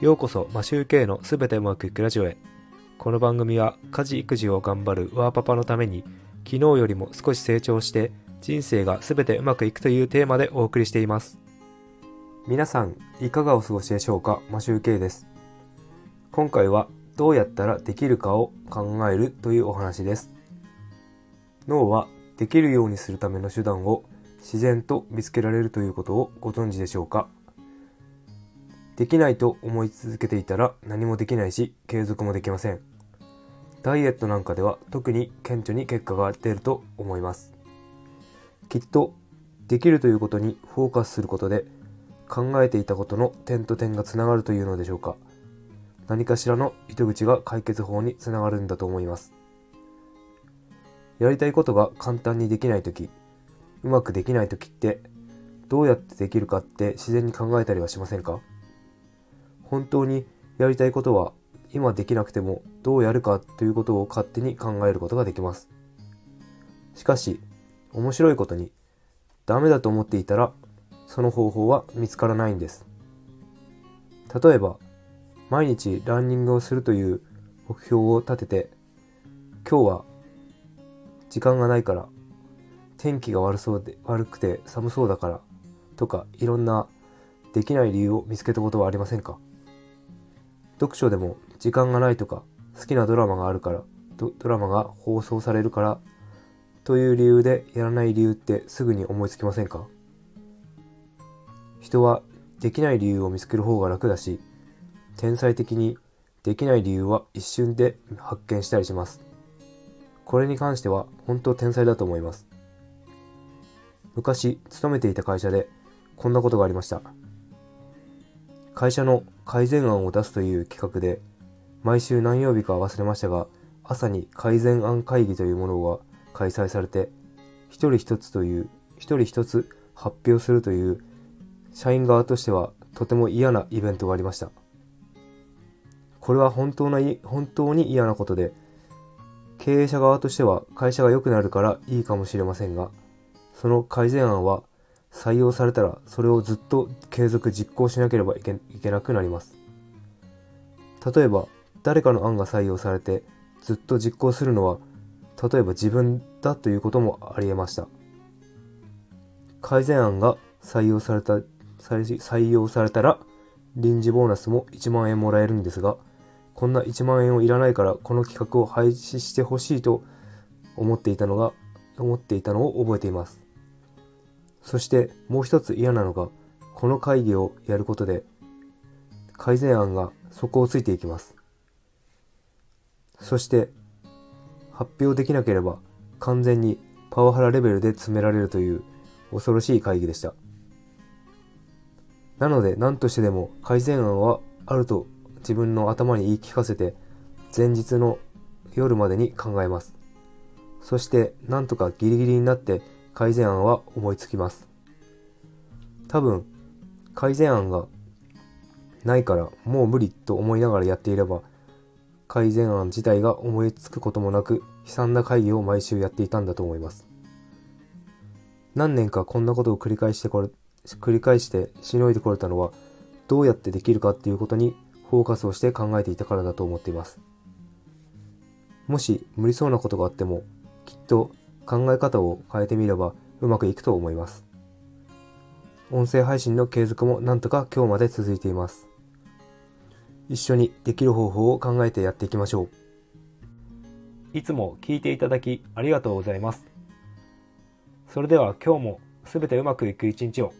ようこそマシューケイのすべてうまくいくラジオへ。この番組は家事育児を頑張るワーパパのために昨日よりも少し成長して人生がすべてうまくいくというテーマでお送りしています。皆さんいかがお過ごしでしょうかマシューケイです。今回はどうやったらできるかを考えるというお話です。脳はできるようにするための手段を自然と見つけられるということをご存知でしょうか？できないと思い続けていたら何もできないし継続もできません。ダイエットなんかでは特に顕著に結果が出ると思います。きっとできるということにフォーカスすることで考えていたことの点と点がつながるというのでしょうか。何かしらの糸口が解決法につながるんだと思います。やりたいことが簡単にできないとき、うまくできないときってどうやってできるかって自然に考えたりはしませんか？本当にやりたいことは今できなくてもどうやるかということを勝手に考えることができます。しかし、面白いことに、ダメだと思っていたら、その方法は見つからないんです。例えば、毎日ランニングをするという目標を立てて、今日は時間がないから、天気が悪そうで、悪くて寒そうだから、とかいろんなできない理由を見つけたことはありませんか？読書でも時間がないとか好きなドラマがあるからドラマが放送されるからという理由でやらない理由ってすぐに思いつきませんか？人はできない理由を見つける方が楽だし天才的にできない理由は一瞬で発見したりします。これに関しては本当天才だと思います。昔勤めていた会社でこんなことがありました。会社の改善案を出すという企画で、毎週何曜日か忘れましたが、朝に改善案会議というものが開催されて、一人一つという、一人一つ発表するという、社員側としてはとても嫌なイベントがありました。これは本当な、本当に嫌なことで、経営者側としては会社が良くなるからいいかもしれませんが、その改善案は採用されたらそれをずっと継続実行しなければいけいけなくなります。例えば誰かの案が採用されてずっと実行するのは例えば自分だということもありえました。改善案が採用された採用されたら臨時ボーナスも1万円もらえるんですがこんな1万円をいらないからこの企画を廃止してほしいと思っていたのが思っていたのを覚えています。そしてもう一つ嫌なのが、この会議をやることで、改善案が底をついていきます。そして、発表できなければ完全にパワハラレベルで詰められるという恐ろしい会議でした。なので何としてでも改善案はあると自分の頭に言い聞かせて前日の夜までに考えます。そしてなんとかギリギリになって改善案は思いつきます。多分、改善案がないからもう無理と思いながらやっていれば、改善案自体が思いつくこともなく、悲惨な会議を毎週やっていたんだと思います。何年かこんなことを繰り返してこれ、繰り返してしのいでこれたのは、どうやってできるかっていうことにフォーカスをして考えていたからだと思っています。もし無理そうなことがあっても、きっと考え方を変えてみればうまくいくと思います。音声配信の継続もなんとか今日まで続いています。一緒にできる方法を考えてやっていきましょう。いつも聞いていただきありがとうございます。それでは今日もすべてうまくいく一日を。